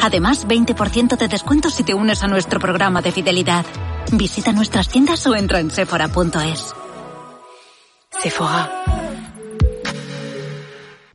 Además, 20% de descuento si te unes a nuestro programa de fidelidad. Visita nuestras tiendas o entra en sephora.es. Sephora.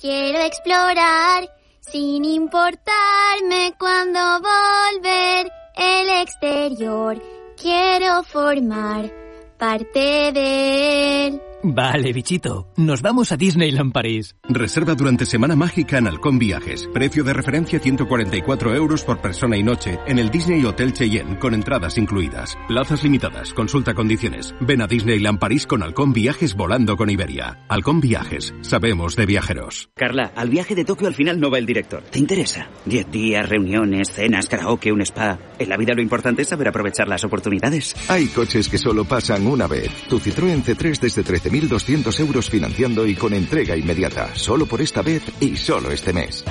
Quiero explorar sin importarme cuando volver el exterior. Quiero formar parte de él. Vale, bichito. Nos vamos a Disneyland París. Reserva durante Semana Mágica en Halcón Viajes. Precio de referencia 144 euros por persona y noche en el Disney Hotel Cheyenne con entradas incluidas. Plazas limitadas. Consulta condiciones. Ven a Disneyland París con Halcón Viajes volando con Iberia. Halcón Viajes. Sabemos de viajeros. Carla, al viaje de Tokio al final no va el director. ¿Te interesa? Diez días, reuniones, cenas, karaoke, un spa. En la vida lo importante es saber aprovechar las oportunidades. Hay coches que solo pasan una vez. Tu Citroën C3 desde 13 1.200 euros financiando y con entrega inmediata. Solo por esta vez y solo este mes.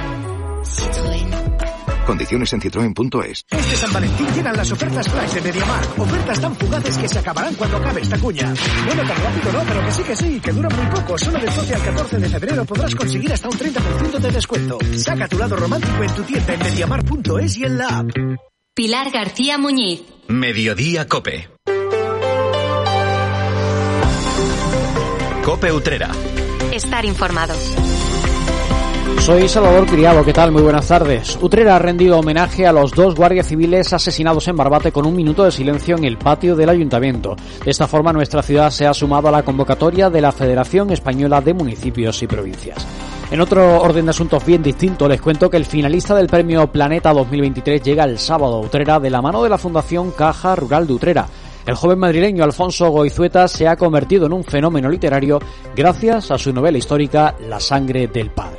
Condiciones en citroen.es. Este San Valentín llegan las ofertas flash de MediaMark. Ofertas tan fugaces que se acabarán cuando acabe esta cuña. Bueno, tan rápido no, pero que sí que sí, que dura muy poco. Solo del 12 al 14 de febrero podrás conseguir hasta un 30% de descuento. Saca tu lado romántico en tu tienda en MediaMark.es y en la app. Pilar García Muñiz. Mediodía Cope. Cope Utrera. Estar informado. Soy Salvador Criado, ¿qué tal? Muy buenas tardes. Utrera ha rendido homenaje a los dos guardias civiles asesinados en Barbate con un minuto de silencio en el patio del ayuntamiento. De esta forma, nuestra ciudad se ha sumado a la convocatoria de la Federación Española de Municipios y Provincias. En otro orden de asuntos bien distinto, les cuento que el finalista del premio Planeta 2023 llega el sábado a Utrera de la mano de la Fundación Caja Rural de Utrera. El joven madrileño Alfonso Goizueta se ha convertido en un fenómeno literario gracias a su novela histórica La sangre del padre.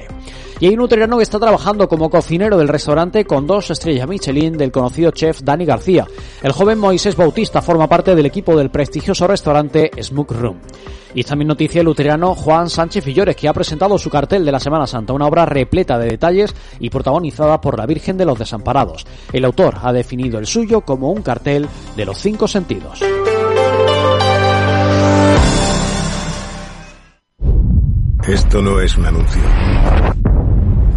Y hay un utrerano que está trabajando como cocinero del restaurante con dos estrellas Michelin del conocido chef Dani García. El joven Moisés Bautista forma parte del equipo del prestigioso restaurante Smoke Room. Y también noticia el luterano Juan Sánchez Fillores, que ha presentado su cartel de la Semana Santa, una obra repleta de detalles y protagonizada por la Virgen de los Desamparados. El autor ha definido el suyo como un cartel de los cinco sentidos. Esto no es un anuncio.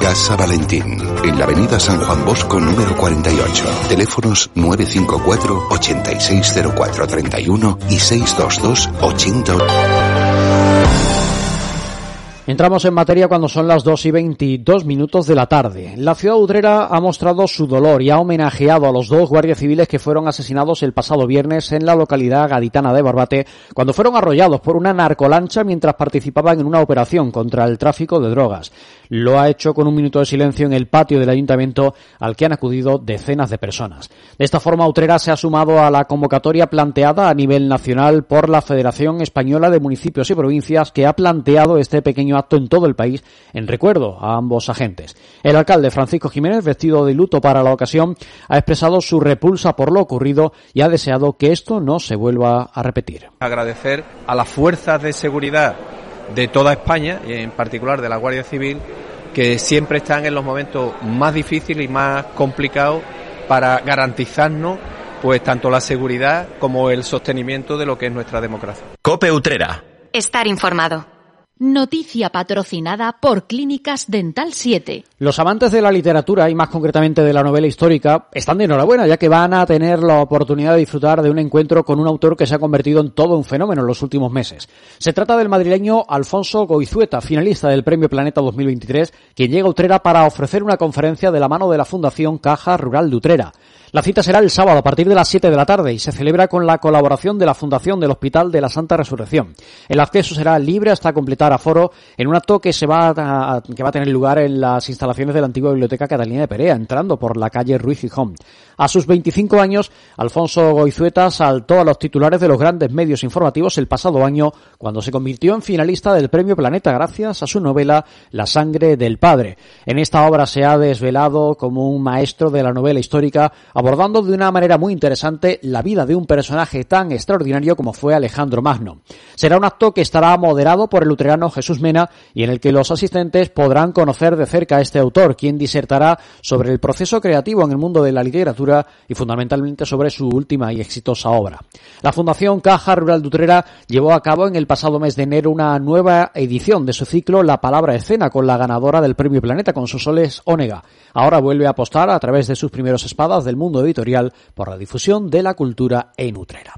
Casa Valentín, en la avenida San Juan Bosco número 48. Teléfonos 954 860431 y 622 80. Entramos en materia cuando son las 2 y 22 minutos de la tarde. La ciudad utrera ha mostrado su dolor y ha homenajeado a los dos guardias civiles que fueron asesinados el pasado viernes en la localidad gaditana de Barbate cuando fueron arrollados por una narcolancha mientras participaban en una operación contra el tráfico de drogas. Lo ha hecho con un minuto de silencio en el patio del ayuntamiento al que han acudido decenas de personas. De esta forma, Utrera se ha sumado a la convocatoria planteada a nivel nacional por la Federación Española de Municipios y Provincias que ha planteado este pequeño acto en todo el país en recuerdo a ambos agentes. El alcalde Francisco Jiménez, vestido de luto para la ocasión, ha expresado su repulsa por lo ocurrido y ha deseado que esto no se vuelva a repetir. Agradecer a las fuerzas de seguridad de toda España, y en particular de la Guardia Civil, que siempre están en los momentos más difíciles y más complicados para garantizarnos pues tanto la seguridad como el sostenimiento de lo que es nuestra democracia. Cope Utrera. Estar informado. Noticia patrocinada por Clínicas Dental 7. Los amantes de la literatura y más concretamente de la novela histórica están de enhorabuena ya que van a tener la oportunidad de disfrutar de un encuentro con un autor que se ha convertido en todo un fenómeno en los últimos meses. Se trata del madrileño Alfonso Goizueta, finalista del Premio Planeta 2023, quien llega a Utrera para ofrecer una conferencia de la mano de la Fundación Caja Rural de Utrera. La cita será el sábado a partir de las 7 de la tarde y se celebra con la colaboración de la Fundación del Hospital de la Santa Resurrección. El acceso será libre hasta completar aforo en un acto que se va a, que va a tener lugar en las instalaciones de la antigua Biblioteca Catalina de Perea, entrando por la calle Ruiz Gijón. A sus 25 años, Alfonso Goizueta saltó a los titulares de los grandes medios informativos el pasado año cuando se convirtió en finalista del Premio Planeta gracias a su novela La sangre del padre. En esta obra se ha desvelado como un maestro de la novela histórica abordando de una manera muy interesante la vida de un personaje tan extraordinario como fue Alejandro Magno. Será un acto que estará moderado por el luterano Jesús Mena y en el que los asistentes podrán conocer de cerca a este autor, quien disertará sobre el proceso creativo en el mundo de la literatura y fundamentalmente sobre su última y exitosa obra. La Fundación Caja Rural de llevó a cabo en el pasado mes de enero una nueva edición de su ciclo La Palabra Escena con la ganadora del Premio Planeta con sus soles Onega. Ahora vuelve a apostar a través de sus primeros espadas del mundo editorial por la difusión de la cultura en Utrera.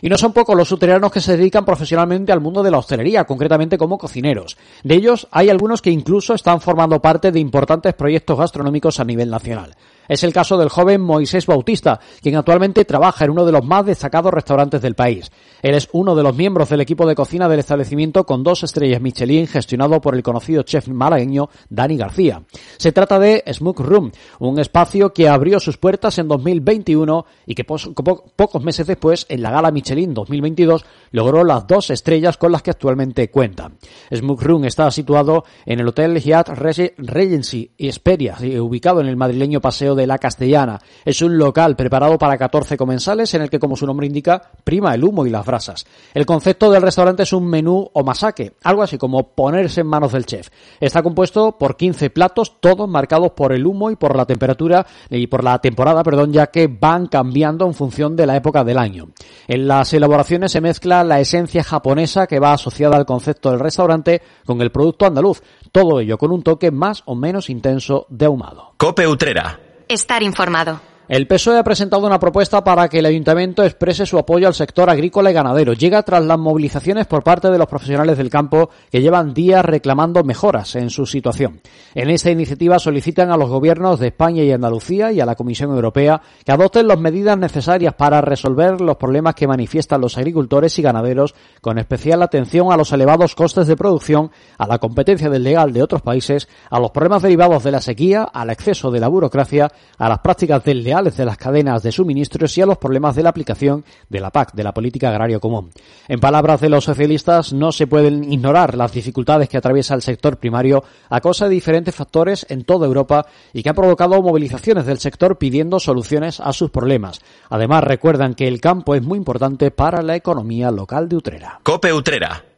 Y no son pocos los utreranos que se dedican profesionalmente al mundo de la hostelería, concretamente como cocineros. De ellos hay algunos que incluso están formando parte de importantes proyectos gastronómicos a nivel nacional. Es el caso del joven Moisés Bautista, quien actualmente trabaja en uno de los más destacados restaurantes del país. Él es uno de los miembros del equipo de cocina del establecimiento con dos estrellas Michelin gestionado por el conocido chef malagueño Dani García. Se trata de Smoke Room, un espacio que abrió sus puertas en 2021 y que pocos meses después, en la gala Michelin 2022, logró las dos estrellas con las que actualmente cuenta. Smoke Room está situado en el Hotel Hyatt Regency Esperia, ubicado en el madrileño Paseo de la Castellana. Es un local preparado para 14 comensales en el que, como su nombre indica, prima el humo y las brasas. El concepto del restaurante es un menú o masaque, algo así como ponerse en manos del chef. Está compuesto por 15 platos, todos marcados por el humo y por la temperatura y por la temporada, perdón, ya que van cambiando en función de la época del año. En las elaboraciones se mezcla la esencia japonesa que va asociada al concepto del restaurante con el producto andaluz, todo ello con un toque más o menos intenso de ahumado. Cope Utrera. Estar informado. El PSOE ha presentado una propuesta para que el ayuntamiento exprese su apoyo al sector agrícola y ganadero. Llega tras las movilizaciones por parte de los profesionales del campo que llevan días reclamando mejoras en su situación. En esta iniciativa solicitan a los gobiernos de España y Andalucía y a la Comisión Europea que adopten las medidas necesarias para resolver los problemas que manifiestan los agricultores y ganaderos, con especial atención a los elevados costes de producción, a la competencia desleal de otros países, a los problemas derivados de la sequía, al exceso de la burocracia, a las prácticas desleales de las cadenas de suministros y a los problemas de la aplicación de la PAC, de la Política Agraria Común. En palabras de los socialistas, no se pueden ignorar las dificultades que atraviesa el sector primario a causa de diferentes factores en toda Europa y que han provocado movilizaciones del sector pidiendo soluciones a sus problemas. Además, recuerdan que el campo es muy importante para la economía local de Utrera. Cope Utrera.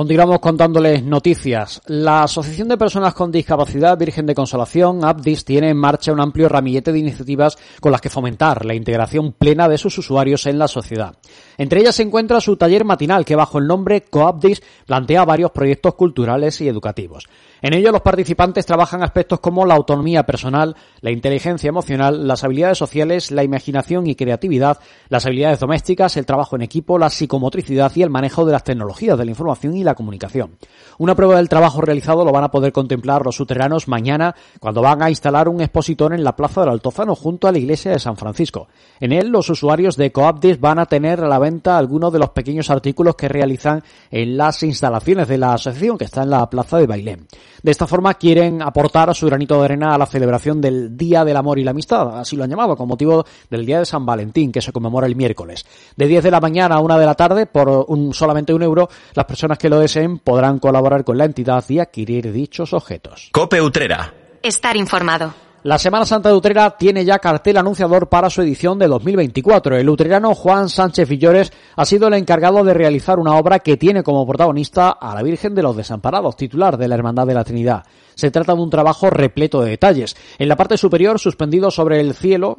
Continuamos contándoles noticias. La Asociación de Personas con Discapacidad Virgen de Consolación, ABDIS, tiene en marcha un amplio ramillete de iniciativas con las que fomentar la integración plena de sus usuarios en la sociedad. Entre ellas se encuentra su taller matinal que bajo el nombre COABDIS plantea varios proyectos culturales y educativos. En ello los participantes trabajan aspectos como la autonomía personal, la inteligencia emocional, las habilidades sociales, la imaginación y creatividad, las habilidades domésticas, el trabajo en equipo, la psicomotricidad y el manejo de las tecnologías de la información y la comunicación. Una prueba del trabajo realizado lo van a poder contemplar los uteranos mañana cuando van a instalar un expositor en la Plaza del Altozano junto a la iglesia de San Francisco. En él los usuarios de Coapdis van a tener la algunos de los pequeños artículos que realizan en las instalaciones de la asociación que está en la Plaza de Bailén. De esta forma quieren aportar su granito de arena a la celebración del Día del Amor y la Amistad, así lo han llamado, con motivo del Día de San Valentín, que se conmemora el miércoles. De 10 de la mañana a 1 de la tarde, por un, solamente un euro, las personas que lo deseen podrán colaborar con la entidad y adquirir dichos objetos. Cope Utrera. Estar informado. La Semana Santa de Utrera tiene ya cartel anunciador para su edición de 2024. El utrerano Juan Sánchez Villores ha sido el encargado de realizar una obra que tiene como protagonista a la Virgen de los Desamparados, titular de la Hermandad de la Trinidad. Se trata de un trabajo repleto de detalles. En la parte superior, suspendido sobre el cielo,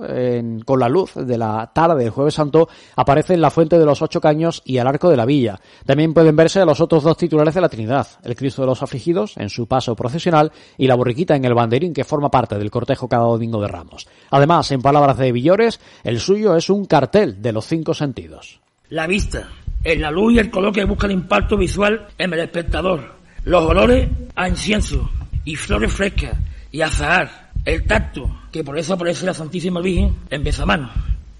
con la luz de la tarde del Jueves Santo, aparecen la Fuente de los Ocho Caños y el Arco de la Villa. También pueden verse los otros dos titulares de la Trinidad, el Cristo de los Afligidos en su paso procesional y la borriquita en el banderín que forma parte del cortejo cada domingo de Ramos. Además, en palabras de Villores, el suyo es un cartel de los cinco sentidos. La vista, en la luz y el color que busca el impacto visual en el espectador. Los olores a incienso, y flores frescas y azahar, el tacto, que por eso aparece la Santísima Virgen en Bezamano,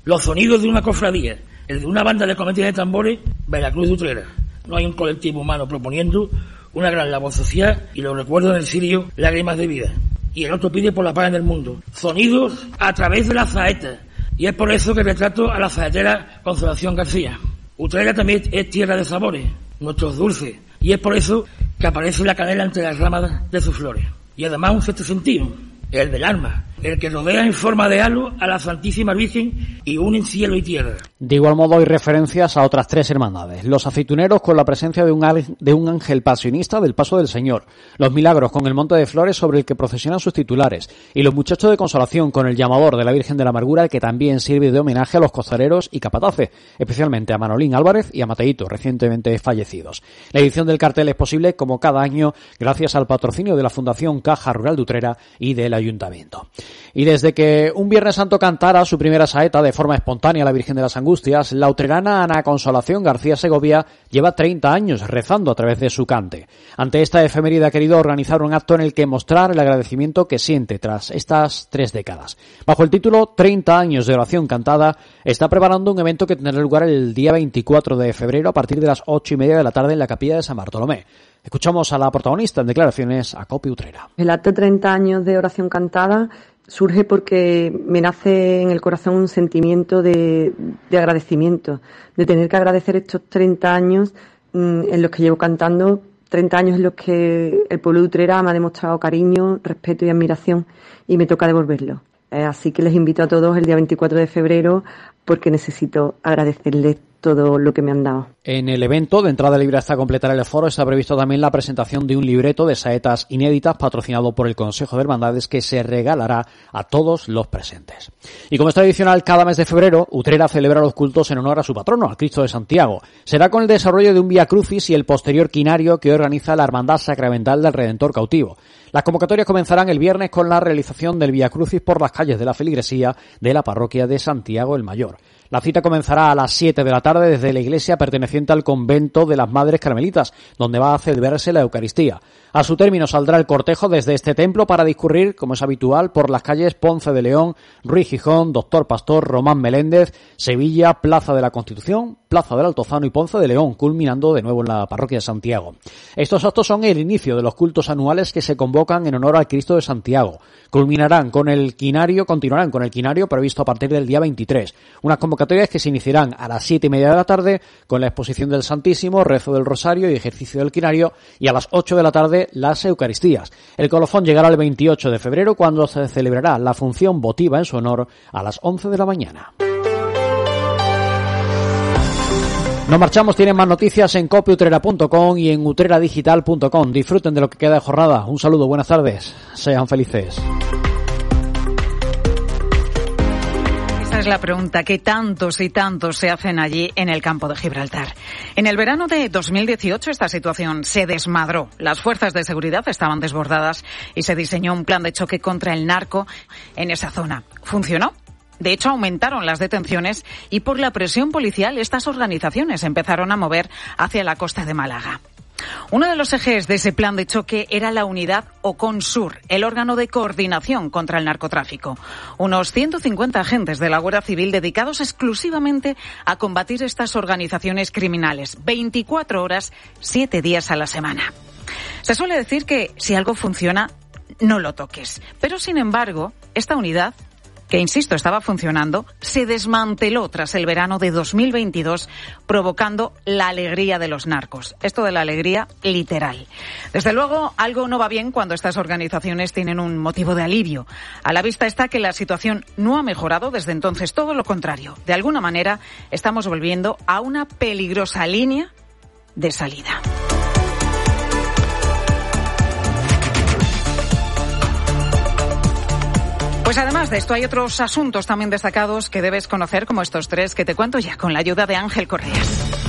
los sonidos de una cofradía, el de una banda de comedia de tambores, Veracruz de Utrera. No hay un colectivo humano proponiendo una gran labor social y lo recuerdo en el sirio Lágrimas de Vida. Y el otro pide por la paz en el mundo. Sonidos a través de la saeta. Y es por eso que retrato a la saetera Consolación García. Utrera también es tierra de sabores, nuestros dulces, y es por eso que aparece la canela entre las ramas de sus flores. Y además un sexto sentido, el del alma, el que rodea en forma de halo a la Santísima Virgen y une cielo y tierra. De igual modo hay referencias a otras tres hermandades. Los aceituneros con la presencia de un, de un ángel pasionista del paso del Señor. Los milagros con el monte de flores sobre el que procesionan sus titulares. Y los muchachos de consolación con el llamador de la Virgen de la Amargura que también sirve de homenaje a los costareros y capataces, especialmente a Manolín Álvarez y a Mateito, recientemente fallecidos. La edición del cartel es posible como cada año gracias al patrocinio de la Fundación Caja Rural de Utrera y del Ayuntamiento. Y desde que un Viernes Santo cantara su primera saeta de forma espontánea a la Virgen de las Angustias, la utrerana Ana Consolación García Segovia lleva 30 años rezando a través de su cante. Ante esta efeméride ha querido organizar un acto en el que mostrar el agradecimiento que siente tras estas tres décadas. Bajo el título 30 años de oración cantada, está preparando un evento que tendrá lugar el día 24 de febrero a partir de las 8 y media de la tarde en la capilla de San Bartolomé. Escuchamos a la protagonista en declaraciones a Copi Utrera. El acto 30 años de oración cantada surge porque me nace en el corazón un sentimiento de, agradecimiento, de tener que agradecer estos 30 años mm, en los que llevo cantando, 30 años en los que el pueblo de Utrera me ha demostrado cariño, respeto y admiración y me toca devolverlo. Eh, así que les invito a todos el día 24 de febrero porque necesito agradecerles En el evento de entrada libre hasta completar el foro está previsto también la presentación de un libreto de saetas inéditas patrocinado por el Consejo de Hermandades que se regalará a todos los presentes. Y como es tradicional, cada mes de febrero, Utrera celebra los cultos en honor a su patrono, al Cristo de Santiago. Será con el desarrollo de un Vía Crucis y el posterior quinario que organiza la Hermandad Sacramental del Redentor Cautivo. Las convocatorias comenzarán el viernes con la realización del Vía Crucis por las calles de la feligresía de la parroquia de Santiago el Mayor. La cita comenzará a las 7 de la tarde desde la iglesia perteneciente al convento de las Madres Carmelitas, donde va a celebrarse la Eucaristía. A su término saldrá el cortejo desde este templo para discurrir, como es habitual, por las calles Ponce de León, Ruiz Gijón, Doctor Pastor, Román Meléndez, Sevilla, Plaza de la Constitución, Plaza del Altozano y Ponce de León, culminando de nuevo en la parroquia de Santiago. Estos actos son el inicio de los cultos anuales que se convocan en honor al Cristo de Santiago. Culminarán con el quinario, continuarán con el quinario previsto a partir del día 23. Unas convocatorias que se iniciarán a las siete y media de la tarde con la exposición del Santísimo, rezo del Rosario y ejercicio del quinario y a las 8 de la tarde las Eucaristías. El colofón llegará el 28 de febrero cuando se celebrará la función votiva en su honor a las 11 de la mañana. Nos marchamos, tienen más noticias en copiutrera.com y en utreradigital.com. Disfruten de lo que queda de jornada. Un saludo, buenas tardes. Sean felices. Es la pregunta que tantos y tantos se hacen allí en el campo de Gibraltar. En el verano de 2018 esta situación se desmadró. Las fuerzas de seguridad estaban desbordadas y se diseñó un plan de choque contra el narco en esa zona. ¿Funcionó? De hecho, aumentaron las detenciones y por la presión policial estas organizaciones empezaron a mover hacia la costa de Málaga. Uno de los ejes de ese plan de choque era la unidad OCONSUR, el órgano de coordinación contra el narcotráfico. Unos 150 agentes de la Guardia Civil dedicados exclusivamente a combatir estas organizaciones criminales, 24 horas, 7 días a la semana. Se suele decir que si algo funciona, no lo toques. Pero, sin embargo, esta unidad que, insisto, estaba funcionando, se desmanteló tras el verano de 2022, provocando la alegría de los narcos. Esto de la alegría literal. Desde luego, algo no va bien cuando estas organizaciones tienen un motivo de alivio. A la vista está que la situación no ha mejorado desde entonces, todo lo contrario. De alguna manera, estamos volviendo a una peligrosa línea de salida. Pues además de esto hay otros asuntos también destacados que debes conocer, como estos tres que te cuento ya con la ayuda de Ángel Correas.